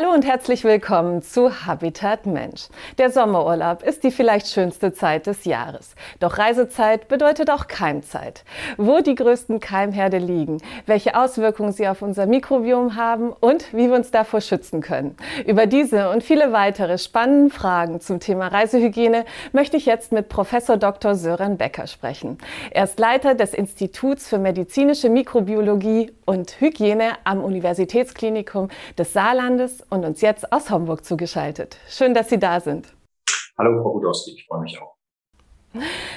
Hallo und herzlich willkommen zu Habitat Mensch. Der Sommerurlaub ist die vielleicht schönste Zeit des Jahres. Doch Reisezeit bedeutet auch Keimzeit. Wo die größten Keimherde liegen, welche Auswirkungen sie auf unser Mikrobiom haben und wie wir uns davor schützen können. Über diese und viele weitere spannende Fragen zum Thema Reisehygiene möchte ich jetzt mit Professor Dr. Sören Becker sprechen. Er ist Leiter des Instituts für medizinische Mikrobiologie und Hygiene am Universitätsklinikum des Saarlandes und uns jetzt aus Homburg zugeschaltet. Schön, dass Sie da sind. Hallo, Frau Budowski, ich freue mich auch.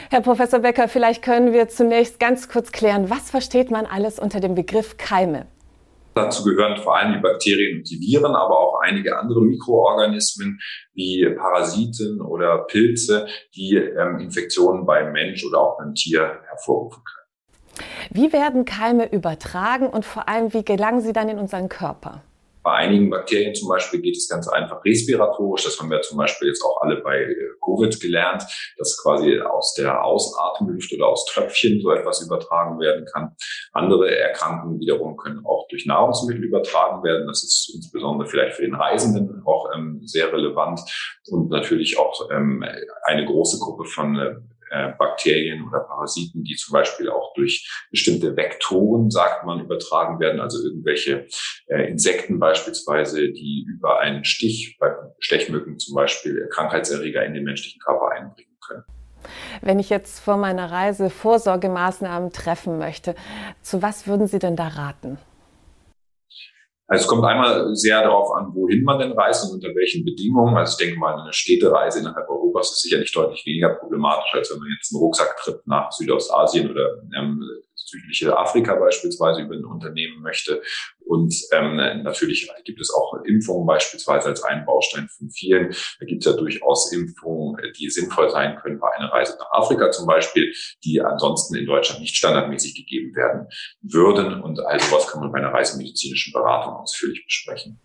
Herr Professor Becker, vielleicht können wir zunächst ganz kurz klären, was versteht man alles unter dem Begriff Keime? Dazu gehören vor allem die Bakterien und die Viren, aber auch einige andere Mikroorganismen wie Parasiten oder Pilze, die ähm, Infektionen beim Mensch oder auch beim Tier hervorrufen können. Wie werden Keime übertragen und vor allem, wie gelangen sie dann in unseren Körper? Bei einigen Bakterien zum Beispiel geht es ganz einfach respiratorisch. Das haben wir zum Beispiel jetzt auch alle bei äh, Covid gelernt, dass quasi aus der Ausatemluft oder aus Tröpfchen so etwas übertragen werden kann. Andere Erkrankungen wiederum können auch durch Nahrungsmittel übertragen werden. Das ist insbesondere vielleicht für den Reisenden auch ähm, sehr relevant und natürlich auch ähm, eine große Gruppe von äh, Bakterien oder Parasiten, die zum Beispiel auch durch bestimmte Vektoren, sagt man, übertragen werden, also irgendwelche äh, Insekten beispielsweise, die über einen Stich, bei Stechmücken zum Beispiel, Krankheitserreger in den menschlichen Körper einbringen können. Wenn ich jetzt vor meiner Reise Vorsorgemaßnahmen treffen möchte, zu was würden Sie denn da raten? Also es kommt einmal sehr darauf an, wohin man denn reist und unter welchen Bedingungen. Also ich denke mal, eine Städtereise innerhalb Europas ist sicherlich deutlich weniger problematisch, als wenn man jetzt einen Rucksacktrip nach Südostasien oder ähm, südliche Afrika beispielsweise über ein Unternehmen möchte. Und ähm, natürlich gibt es auch Impfungen beispielsweise als einen Baustein von vielen. Da gibt es ja durchaus Impfungen, die sinnvoll sein können bei einer Reise nach Afrika zum Beispiel, die ansonsten in Deutschland nicht standardmäßig gegeben werden würden. Und all sowas kann man bei einer reisemedizinischen Beratung ausführlich besprechen.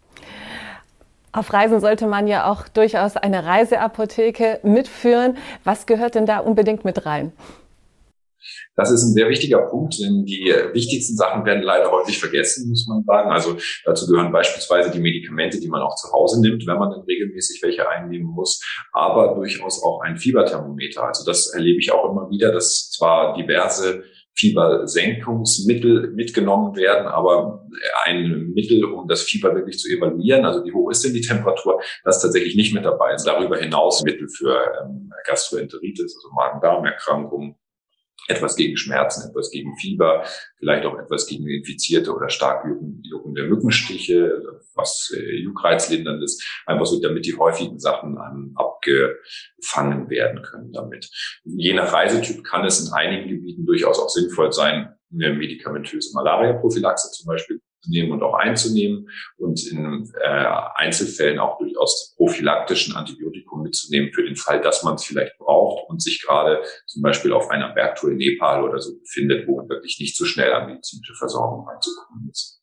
Auf Reisen sollte man ja auch durchaus eine Reiseapotheke mitführen. Was gehört denn da unbedingt mit rein? Das ist ein sehr wichtiger Punkt, denn die wichtigsten Sachen werden leider häufig vergessen, muss man sagen. Also dazu gehören beispielsweise die Medikamente, die man auch zu Hause nimmt, wenn man dann regelmäßig welche einnehmen muss, aber durchaus auch ein Fieberthermometer. Also das erlebe ich auch immer wieder, dass zwar diverse Fiebersenkungsmittel mitgenommen werden, aber ein Mittel, um das Fieber wirklich zu evaluieren, also wie hoch ist denn die Temperatur, das ist tatsächlich nicht mit dabei. Also darüber hinaus Mittel für ähm, Gastroenteritis, also Magen-Darm-Erkrankungen, etwas gegen Schmerzen, etwas gegen Fieber, vielleicht auch etwas gegen infizierte oder stark juckende Mückenstiche, was äh, juckreizlindernd ist, einfach so, damit die häufigen Sachen ähm, abgefangen werden können damit. Je nach Reisetyp kann es in einigen Gebieten durchaus auch sinnvoll sein, eine medikamentöse Malaria-Prophylaxe zum Beispiel nehmen und auch einzunehmen und in äh, Einzelfällen auch durchaus prophylaktischen Antibiotikum mitzunehmen für den Fall, dass man es vielleicht braucht und sich gerade zum Beispiel auf einer Bergtour in Nepal oder so befindet, wo man wirklich nicht so schnell an medizinische Versorgung reinzukommen ist.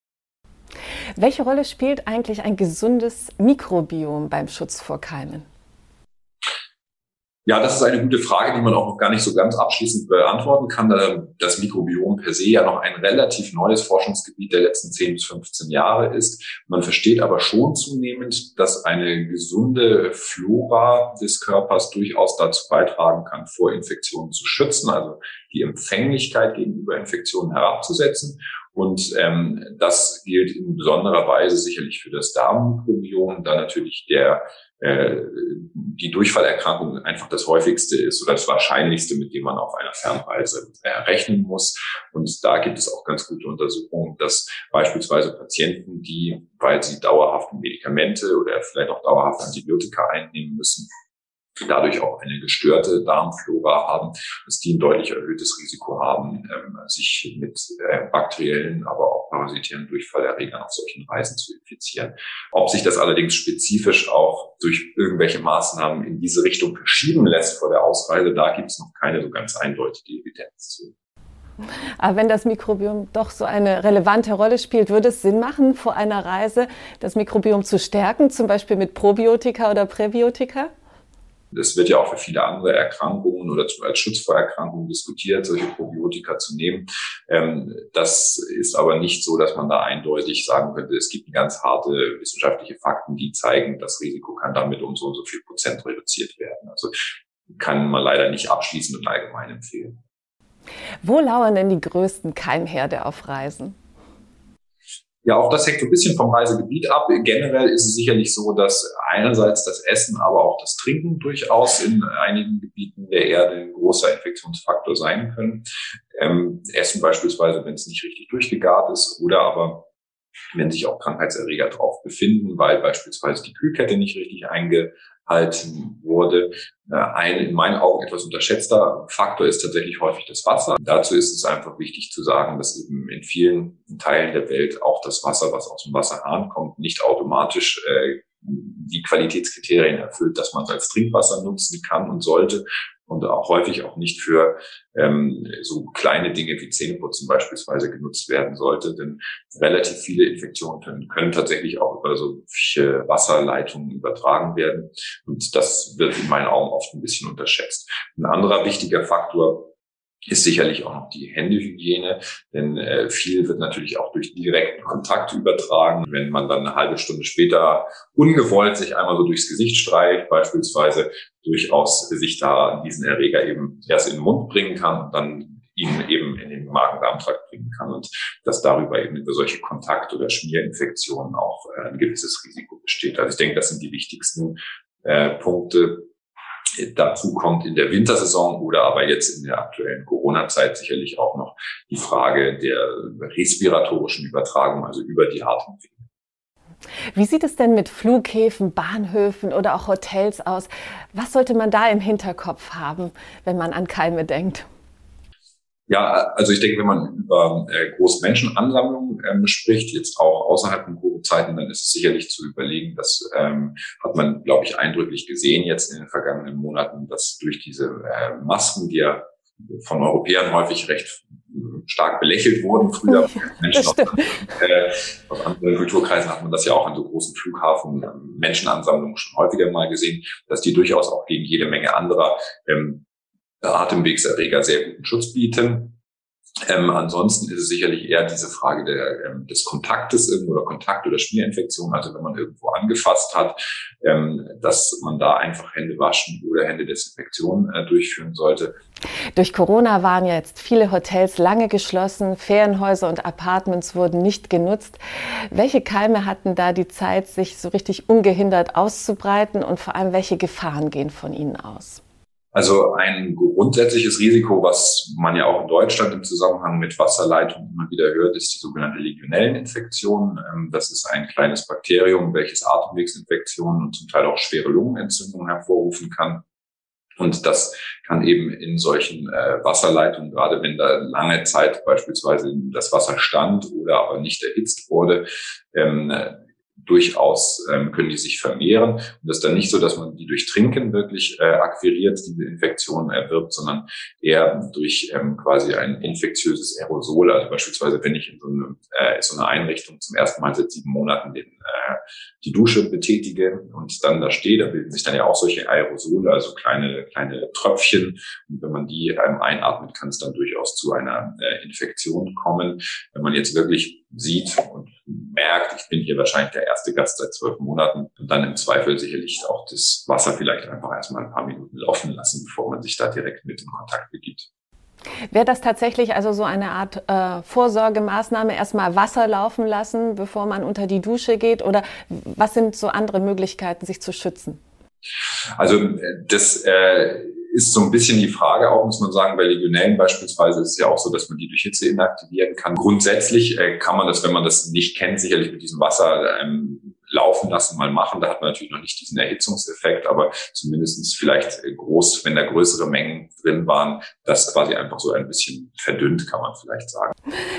Welche Rolle spielt eigentlich ein gesundes Mikrobiom beim Schutz vor Keimen? Ja, das ist eine gute Frage, die man auch noch gar nicht so ganz abschließend beantworten kann, da das Mikrobiom per se ja noch ein relativ neues Forschungsgebiet der letzten 10 bis 15 Jahre ist. Man versteht aber schon zunehmend, dass eine gesunde Flora des Körpers durchaus dazu beitragen kann, vor Infektionen zu schützen, also die Empfänglichkeit gegenüber Infektionen herabzusetzen. Und ähm, das gilt in besonderer Weise sicherlich für das Darmmikrobiom, da natürlich der äh, die Durchfallerkrankung einfach das häufigste ist oder das wahrscheinlichste, mit dem man auf einer Fernreise äh, rechnen muss. Und da gibt es auch ganz gute Untersuchungen, dass beispielsweise Patienten, die, weil sie dauerhaft Medikamente oder vielleicht auch dauerhaft Antibiotika einnehmen müssen, dadurch auch eine gestörte Darmflora haben, dass die ein deutlich erhöhtes Risiko haben, ähm, sich mit äh, bakteriellen, aber auch parasitären Durchfallerregern auf solchen Reisen zu infizieren. Ob sich das allerdings spezifisch auch durch irgendwelche Maßnahmen in diese Richtung verschieben lässt vor der Ausreise, da gibt es noch keine so ganz eindeutige Evidenz zu. Aber wenn das Mikrobiom doch so eine relevante Rolle spielt, würde es Sinn machen, vor einer Reise das Mikrobiom zu stärken, zum Beispiel mit Probiotika oder Präbiotika? Das wird ja auch für viele andere Erkrankungen oder als Schutz vor Erkrankungen diskutiert, solche Probiotika zu nehmen. Ähm, das ist aber nicht so, dass man da eindeutig sagen könnte, es gibt ganz harte wissenschaftliche Fakten, die zeigen, das Risiko kann damit um so und so viel Prozent reduziert werden. Also kann man leider nicht abschließend und allgemein empfehlen. Wo lauern denn die größten Keimherde auf Reisen? Ja, auch das hängt so ein bisschen vom Reisegebiet ab. Generell ist es sicherlich so, dass einerseits das Essen, aber auch das Trinken durchaus in einigen Gebieten der Erde ein großer Infektionsfaktor sein können. Ähm, Essen beispielsweise, wenn es nicht richtig durchgegart ist oder aber wenn sich auch Krankheitserreger drauf befinden, weil beispielsweise die Kühlkette nicht richtig eingehalten wurde. Äh, ein in meinen Augen etwas unterschätzter Faktor ist tatsächlich häufig das Wasser. Dazu ist es einfach wichtig zu sagen, dass eben in vielen Teilen der Welt auch das Wasser, was aus dem Wasserhahn kommt, nicht automatisch äh, die Qualitätskriterien erfüllt, dass man es als Trinkwasser nutzen kann und sollte und auch häufig auch nicht für ähm, so kleine Dinge wie Zähneputzen beispielsweise genutzt werden sollte. Denn relativ viele Infektionen können, können tatsächlich auch über so Wasserleitungen übertragen werden. Und das wird in meinen Augen oft ein bisschen unterschätzt. Ein anderer wichtiger Faktor ist sicherlich auch noch die Händehygiene, denn äh, viel wird natürlich auch durch direkten Kontakt übertragen. Wenn man dann eine halbe Stunde später ungewollt sich einmal so durchs Gesicht streicht, beispielsweise durchaus sich da diesen Erreger eben erst in den Mund bringen kann und dann ihn eben in den Magen-Darm-Trakt bringen kann und dass darüber eben über solche Kontakt- oder Schmierinfektionen auch äh, ein gewisses Risiko besteht. Also ich denke, das sind die wichtigsten äh, Punkte, Dazu kommt in der Wintersaison oder aber jetzt in der aktuellen Corona-Zeit sicherlich auch noch die Frage der respiratorischen Übertragung, also über die Atemwege. Wie sieht es denn mit Flughäfen, Bahnhöfen oder auch Hotels aus? Was sollte man da im Hinterkopf haben, wenn man an Keime denkt? Ja, also ich denke, wenn man über äh, große Menschenansammlungen ähm, spricht, jetzt auch außerhalb von Covid-Zeiten, dann ist es sicherlich zu überlegen, das ähm, hat man, glaube ich, eindrücklich gesehen jetzt in den vergangenen Monaten, dass durch diese äh, Masken, die ja von Europäern häufig recht äh, stark belächelt wurden. Früher Menschen noch, äh, aus anderen Kulturkreisen hat man das ja auch an so großen Flughafen ähm, Menschenansammlungen schon häufiger mal gesehen, dass die durchaus auch gegen jede Menge anderer ähm, Atemwegserreger sehr guten Schutz bieten. Ähm, ansonsten ist es sicherlich eher diese Frage der, ähm, des Kontaktes irgendwo oder Kontakt- oder Schmierinfektion. Also wenn man irgendwo angefasst hat, ähm, dass man da einfach Hände waschen oder Händedesinfektion äh, durchführen sollte. Durch Corona waren ja jetzt viele Hotels lange geschlossen, Ferienhäuser und Apartments wurden nicht genutzt. Welche Keime hatten da die Zeit, sich so richtig ungehindert auszubreiten und vor allem welche Gefahren gehen von ihnen aus? Also ein grundsätzliches Risiko, was man ja auch in Deutschland im Zusammenhang mit Wasserleitung immer wieder hört, ist die sogenannte Legionelleninfektion. Ähm, das ist ein kleines Bakterium, welches Atemwegsinfektionen und zum Teil auch schwere Lungenentzündungen hervorrufen kann. Und das kann eben in solchen äh, Wasserleitungen, gerade wenn da lange Zeit beispielsweise das Wasser stand oder aber nicht erhitzt wurde, ähm, durchaus ähm, können die sich vermehren. Und das ist dann nicht so, dass man die durch Trinken wirklich äh, akquiriert, diese Infektionen erwirbt, sondern eher durch ähm, quasi ein infektiöses Aerosol. Also beispielsweise, wenn ich in so, eine, äh, so einer Einrichtung zum ersten Mal seit sieben Monaten den, äh, die Dusche betätige und dann da stehe, da bilden sich dann ja auch solche Aerosole, also kleine, kleine Tröpfchen. Und wenn man die ähm, einatmet, kann es dann durchaus zu einer äh, Infektion kommen. Wenn man jetzt wirklich sieht und merkt, ich bin hier wahrscheinlich der erste Gast seit zwölf Monaten und dann im Zweifel sicherlich auch das Wasser vielleicht einfach erstmal ein paar Minuten laufen lassen, bevor man sich da direkt mit in Kontakt begibt. Wäre das tatsächlich also so eine Art äh, Vorsorgemaßnahme, erstmal Wasser laufen lassen, bevor man unter die Dusche geht? Oder was sind so andere Möglichkeiten, sich zu schützen? Also äh, das äh, ist so ein bisschen die Frage auch, muss man sagen, bei Legionellen beispielsweise ist es ja auch so, dass man die durch Hitze inaktivieren kann. Grundsätzlich äh, kann man das, wenn man das nicht kennt, sicherlich mit diesem Wasser ähm, laufen lassen, mal machen. Da hat man natürlich noch nicht diesen Erhitzungseffekt, aber zumindestens vielleicht äh, groß, wenn da größere Mengen drin waren, das quasi einfach so ein bisschen verdünnt, kann man vielleicht sagen.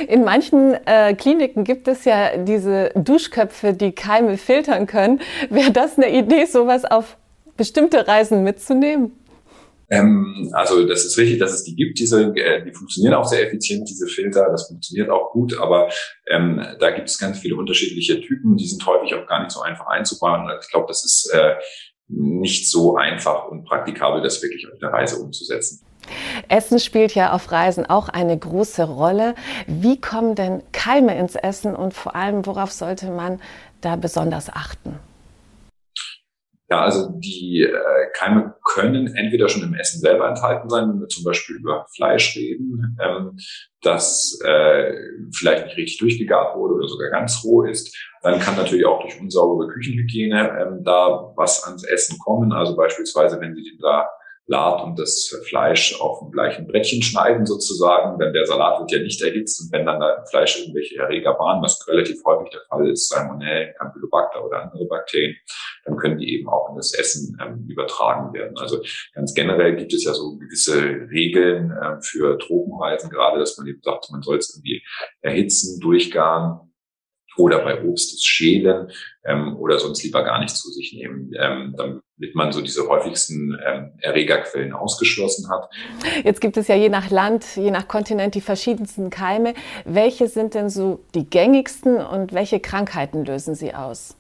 In manchen äh, Kliniken gibt es ja diese Duschköpfe, die Keime filtern können. Wäre das eine Idee, sowas auf bestimmte Reisen mitzunehmen? Ähm, also das ist richtig, dass es die gibt. Diese, äh, die funktionieren auch sehr effizient, diese Filter. Das funktioniert auch gut, aber ähm, da gibt es ganz viele unterschiedliche Typen. Die sind häufig auch gar nicht so einfach einzubauen. Ich glaube, das ist äh, nicht so einfach und praktikabel, das wirklich auf der Reise umzusetzen. Essen spielt ja auf Reisen auch eine große Rolle. Wie kommen denn Keime ins Essen und vor allem, worauf sollte man da besonders achten? Ja, also die äh, Keime können entweder schon im Essen selber enthalten sein, wenn wir zum Beispiel über Fleisch reden, ähm, das äh, vielleicht nicht richtig durchgegart wurde oder sogar ganz roh ist. Dann kann natürlich auch durch unsaubere Küchenhygiene ähm, da was ans Essen kommen. Also beispielsweise, wenn Sie da Salat und das Fleisch auf dem gleichen Brettchen schneiden sozusagen, denn der Salat wird ja nicht erhitzt und wenn dann da im Fleisch irgendwelche Erreger waren, was relativ häufig der Fall ist, Salmonellen, Campylobacter oder andere Bakterien, dann können die eben auch in das Essen ähm, übertragen werden. Also ganz generell gibt es ja so gewisse Regeln äh, für Tropenreisen, gerade dass man eben sagt, man soll es irgendwie erhitzen, durchgaren oder bei Obst das Schälen ähm, oder sonst lieber gar nicht zu sich nehmen, ähm, damit man so diese häufigsten ähm, Erregerquellen ausgeschlossen hat. Jetzt gibt es ja je nach Land, je nach Kontinent die verschiedensten Keime. Welche sind denn so die gängigsten und welche Krankheiten lösen sie aus?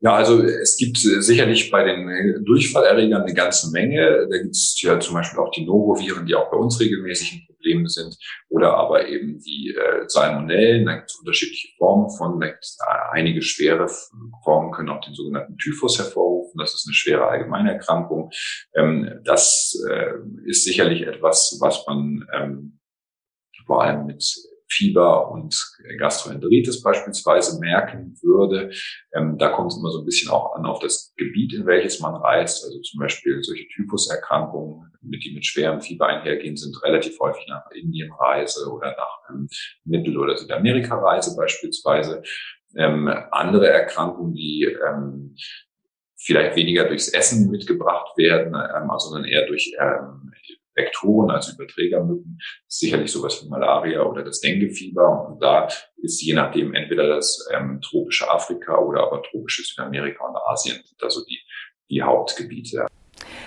Ja, also es gibt sicherlich bei den Durchfallerregern eine ganze Menge. Da gibt es ja zum Beispiel auch die Noroviren, die auch bei uns regelmäßig ein Problem sind, oder aber eben die äh, Salmonellen. Da gibt es unterschiedliche Formen von. Da gibt's, äh, einige schwere Formen können auch den sogenannten Typhus hervorrufen. Das ist eine schwere Allgemeinerkrankung. Ähm, das äh, ist sicherlich etwas, was man ähm, vor allem mit Fieber und Gastroenteritis beispielsweise merken würde. Ähm, da kommt es immer so ein bisschen auch an auf das Gebiet, in welches man reist. Also zum Beispiel solche Typhuserkrankungen, mit die mit schwerem Fieber einhergehen, sind relativ häufig nach Indien Reise oder nach ähm, Mittel- oder Südamerika-Reise beispielsweise. Ähm, andere Erkrankungen, die ähm, vielleicht weniger durchs Essen mitgebracht werden, ähm, sondern eher durch ähm, Vektoren, also Überträgermücken, ist sicherlich sowas wie Malaria oder das Denguefieber. Und da ist je nachdem entweder das ähm, tropische Afrika oder aber tropische Südamerika und Asien sind also die, die Hauptgebiete.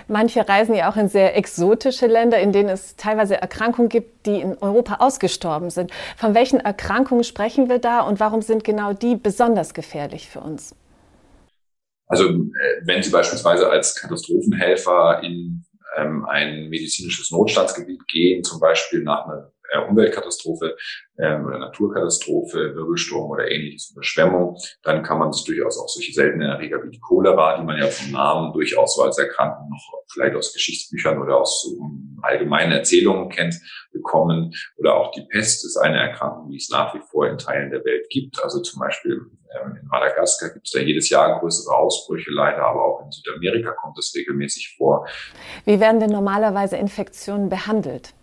Manche reisen ja auch in sehr exotische Länder, in denen es teilweise Erkrankungen gibt, die in Europa ausgestorben sind. Von welchen Erkrankungen sprechen wir da und warum sind genau die besonders gefährlich für uns? Also äh, wenn Sie beispielsweise als Katastrophenhelfer in ähm, ein medizinisches Notstandsgebiet gehen, zum Beispiel nach einer äh, Umweltkatastrophe ähm, oder Naturkatastrophe, Wirbelsturm oder ähnliches, Überschwemmung, dann kann man sich durchaus auch solche seltenen Erreger wie die Cholera, die man ja vom Namen durchaus so als Erkrankung noch vielleicht aus Geschichtsbüchern oder aus so allgemeinen Erzählungen kennt, bekommen. Oder auch die Pest ist eine Erkrankung, die es nach wie vor in Teilen der Welt gibt. Also zum Beispiel ähm, in Madagaskar gibt es da jedes Jahr größere Ausbrüche, leider, aber auch in Südamerika kommt es regelmäßig vor. Wie werden denn normalerweise Infektionen behandelt?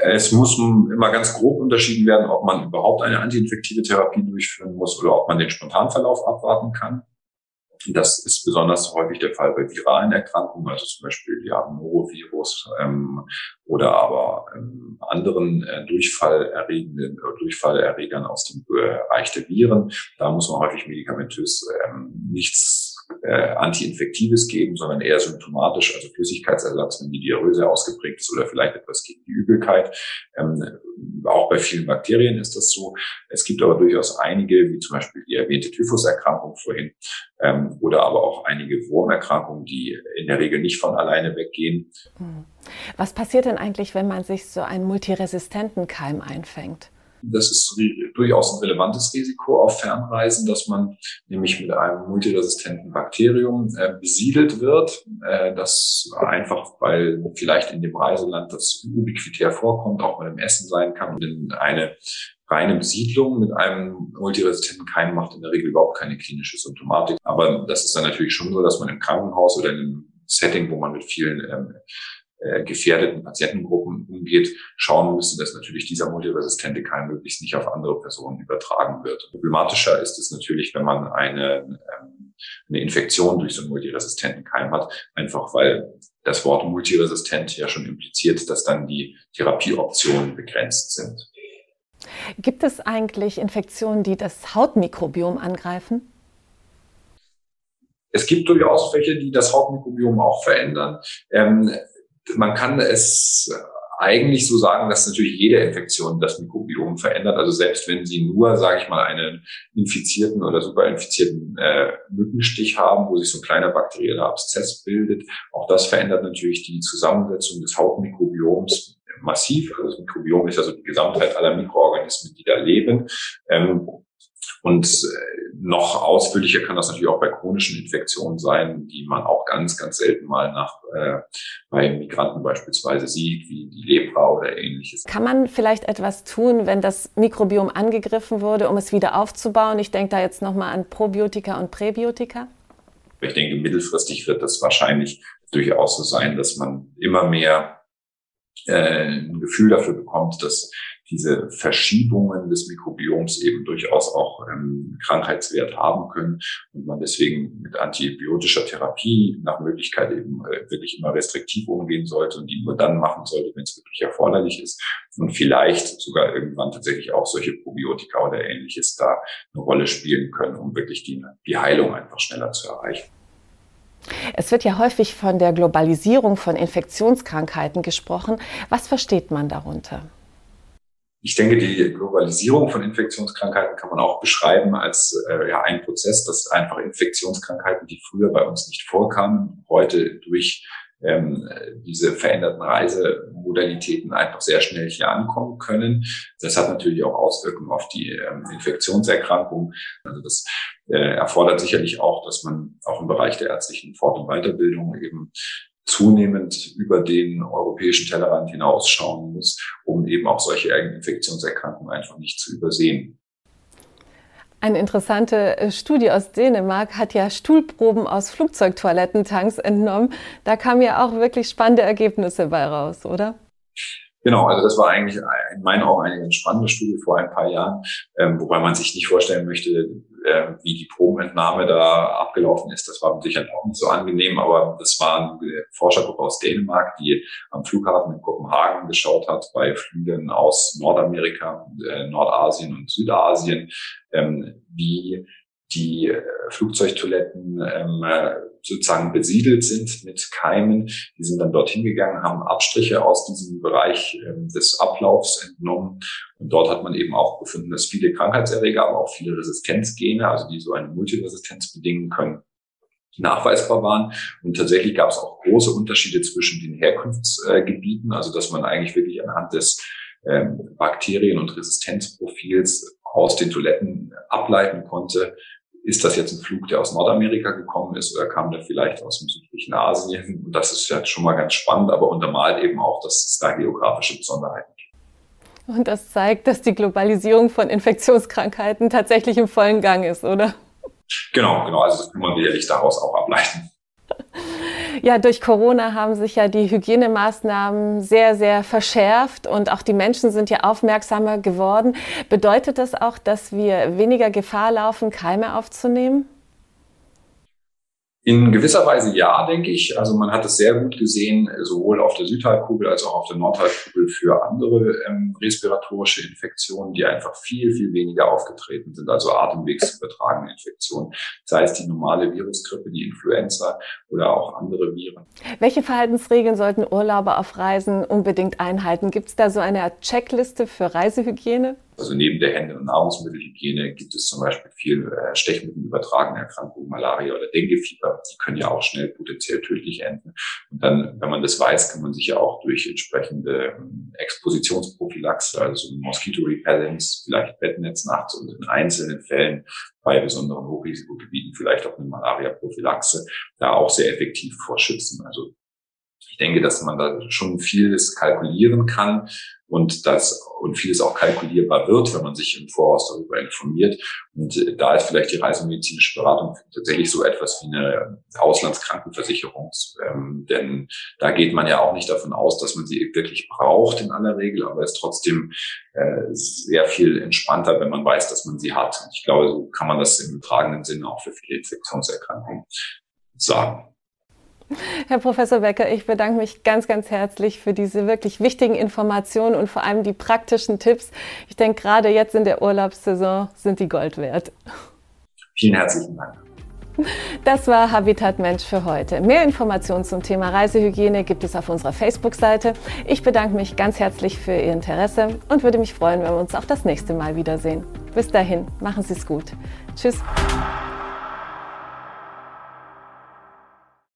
Es muss immer ganz grob unterschieden werden, ob man überhaupt eine antiinfektive Therapie durchführen muss oder ob man den Spontanverlauf abwarten kann. Das ist besonders häufig der Fall bei viralen Erkrankungen, also zum Beispiel ja, Norovirus ähm, oder aber ähm, anderen äh, Durchfallerregenden äh, Durchfallerregern aus dem Bereich der Viren. Da muss man häufig medikamentös ähm, nichts äh, Antiinfektives geben, sondern eher symptomatisch, also Flüssigkeitsersatz, wenn die Diarrhoe ausgeprägt ist oder vielleicht etwas gegen die Übelkeit. Ähm, auch bei vielen Bakterien ist das so. Es gibt aber durchaus einige, wie zum Beispiel die erwähnte Typhuserkrankung vorhin, ähm, oder aber auch einige Wurmerkrankungen, die in der Regel nicht von alleine weggehen. Hm. Was passiert denn eigentlich, wenn man sich so einen multiresistenten Keim einfängt? Das ist durchaus ein relevantes Risiko auf Fernreisen, dass man nämlich mit einem multiresistenten Bakterium äh, besiedelt wird, äh, das einfach, weil vielleicht in dem Reiseland das ubiquitär vorkommt, auch bei dem Essen sein kann und in eine reine Besiedlung mit einem multiresistenten Keim macht in der Regel überhaupt keine klinische Symptomatik. Aber das ist dann natürlich schon so, dass man im Krankenhaus oder in einem Setting, wo man mit vielen ähm, äh, gefährdeten Patientengruppen umgeht, schauen müssen, dass natürlich dieser multiresistente Keim möglichst nicht auf andere Personen übertragen wird. Problematischer ist es natürlich, wenn man eine, ähm, eine Infektion durch so einen multiresistenten Keim hat, einfach weil das Wort multiresistent ja schon impliziert, dass dann die Therapieoptionen begrenzt sind. Gibt es eigentlich Infektionen, die das Hautmikrobiom angreifen? Es gibt durchaus welche, die das Hautmikrobiom auch verändern. Ähm, man kann es eigentlich so sagen, dass natürlich jede Infektion das Mikrobiom verändert. Also selbst wenn Sie nur, sage ich mal, einen infizierten oder superinfizierten äh, Mückenstich haben, wo sich so ein kleiner bakterieller Abszess bildet, auch das verändert natürlich die Zusammensetzung des Hautmikrobioms massiv. Also das Mikrobiom ist also die Gesamtheit aller Mikroorganismen, die da leben. Ähm, und äh, noch ausführlicher kann das natürlich auch bei chronischen Infektionen sein, die man auch ganz, ganz selten mal nach äh, bei Migranten beispielsweise sieht, wie die Lepra oder ähnliches. Kann man vielleicht etwas tun, wenn das Mikrobiom angegriffen wurde, um es wieder aufzubauen? Ich denke da jetzt nochmal an Probiotika und Präbiotika. Ich denke, mittelfristig wird das wahrscheinlich durchaus so sein, dass man immer mehr äh, ein Gefühl dafür bekommt, dass diese Verschiebungen des Mikrobioms eben durchaus auch ähm, Krankheitswert haben können und man deswegen mit antibiotischer Therapie nach Möglichkeit eben äh, wirklich immer restriktiv umgehen sollte und die nur dann machen sollte, wenn es wirklich erforderlich ist und vielleicht sogar irgendwann tatsächlich auch solche Probiotika oder ähnliches da eine Rolle spielen können, um wirklich die, die Heilung einfach schneller zu erreichen. Es wird ja häufig von der Globalisierung von Infektionskrankheiten gesprochen. Was versteht man darunter? Ich denke, die Globalisierung von Infektionskrankheiten kann man auch beschreiben als äh, ja, ein Prozess, dass einfach Infektionskrankheiten, die früher bei uns nicht vorkamen, heute durch ähm, diese veränderten Reisemodalitäten einfach sehr schnell hier ankommen können. Das hat natürlich auch Auswirkungen auf die ähm, Infektionserkrankung. Also das äh, erfordert sicherlich auch, dass man auch im Bereich der ärztlichen Fort- und Weiterbildung eben zunehmend über den europäischen Tellerrand hinausschauen muss, um eben auch solche Infektionserkrankungen einfach nicht zu übersehen. Eine interessante äh, Studie aus Dänemark hat ja Stuhlproben aus Flugzeugtoilettentanks entnommen. Da kamen ja auch wirklich spannende Ergebnisse bei raus, oder? Genau, also das war eigentlich in meinen Augen eine ganz spannende Studie vor ein paar Jahren, ähm, wobei man sich nicht vorstellen möchte, äh, wie die Probenentnahme da abgelaufen ist. Das war sicher auch nicht so angenehm, aber das war eine Forschergruppe aus Dänemark, die am Flughafen in Kopenhagen geschaut hat bei Flügen aus Nordamerika, äh, Nordasien und Südasien, ähm, wie die äh, Flugzeugtoiletten ähm, äh, sozusagen besiedelt sind mit Keimen. Die sind dann dorthin gegangen, haben Abstriche aus diesem Bereich ähm, des Ablaufs entnommen. Und dort hat man eben auch gefunden, dass viele Krankheitserreger, aber auch viele Resistenzgene, also die so eine Multiresistenz bedingen können, nachweisbar waren. Und tatsächlich gab es auch große Unterschiede zwischen den Herkunftsgebieten, also dass man eigentlich wirklich anhand des ähm, Bakterien- und Resistenzprofils aus den Toiletten ableiten konnte, ist das jetzt ein Flug, der aus Nordamerika gekommen ist oder kam der vielleicht aus dem südlichen Asien? Und das ist ja schon mal ganz spannend, aber untermalt eben auch, dass es da geografische Besonderheiten gibt. Und das zeigt, dass die Globalisierung von Infektionskrankheiten tatsächlich im vollen Gang ist, oder? Genau, genau. Also das kann man sicherlich daraus auch ableiten. Ja, durch Corona haben sich ja die Hygienemaßnahmen sehr, sehr verschärft und auch die Menschen sind ja aufmerksamer geworden. Bedeutet das auch, dass wir weniger Gefahr laufen, Keime aufzunehmen? In gewisser Weise ja, denke ich. Also man hat es sehr gut gesehen, sowohl auf der Südhalbkugel als auch auf der Nordhalbkugel für andere ähm, respiratorische Infektionen, die einfach viel, viel weniger aufgetreten sind, also atemwegsübertragene Infektionen, sei es die normale Virusgrippe, die Influenza oder auch andere Viren. Welche Verhaltensregeln sollten Urlauber auf Reisen unbedingt einhalten? Gibt es da so eine Checkliste für Reisehygiene? Also neben der Hände- und Nahrungsmittelhygiene gibt es zum Beispiel viel äh, stechmittelübertragene Erkrankungen, Malaria oder Denguefieber. Die können ja auch schnell potenziell tödlich enden. Und dann, wenn man das weiß, kann man sich ja auch durch entsprechende ähm, Expositionsprophylaxe, also Mosquito Repellents, vielleicht Bettnetz nachts und in einzelnen Fällen bei besonderen Hochrisikogebieten vielleicht auch eine Malaria-Prophylaxe da auch sehr effektiv vorschützen. Also ich denke, dass man da schon vieles kalkulieren kann und das und vieles auch kalkulierbar wird, wenn man sich im Voraus darüber informiert. Und äh, da ist vielleicht die reisemedizinische Beratung tatsächlich so etwas wie eine Auslandskrankenversicherung. Ähm, denn da geht man ja auch nicht davon aus, dass man sie wirklich braucht in aller Regel, aber es ist trotzdem äh, sehr viel entspannter, wenn man weiß, dass man sie hat. Und ich glaube, so kann man das im tragenden Sinne auch für viele Infektionserkrankungen sagen. Herr Professor Becker, ich bedanke mich ganz, ganz herzlich für diese wirklich wichtigen Informationen und vor allem die praktischen Tipps. Ich denke, gerade jetzt in der Urlaubssaison sind die Gold wert. Vielen herzlichen Dank. Das war Habitat Mensch für heute. Mehr Informationen zum Thema Reisehygiene gibt es auf unserer Facebook-Seite. Ich bedanke mich ganz herzlich für Ihr Interesse und würde mich freuen, wenn wir uns auch das nächste Mal wiedersehen. Bis dahin, machen Sie es gut. Tschüss.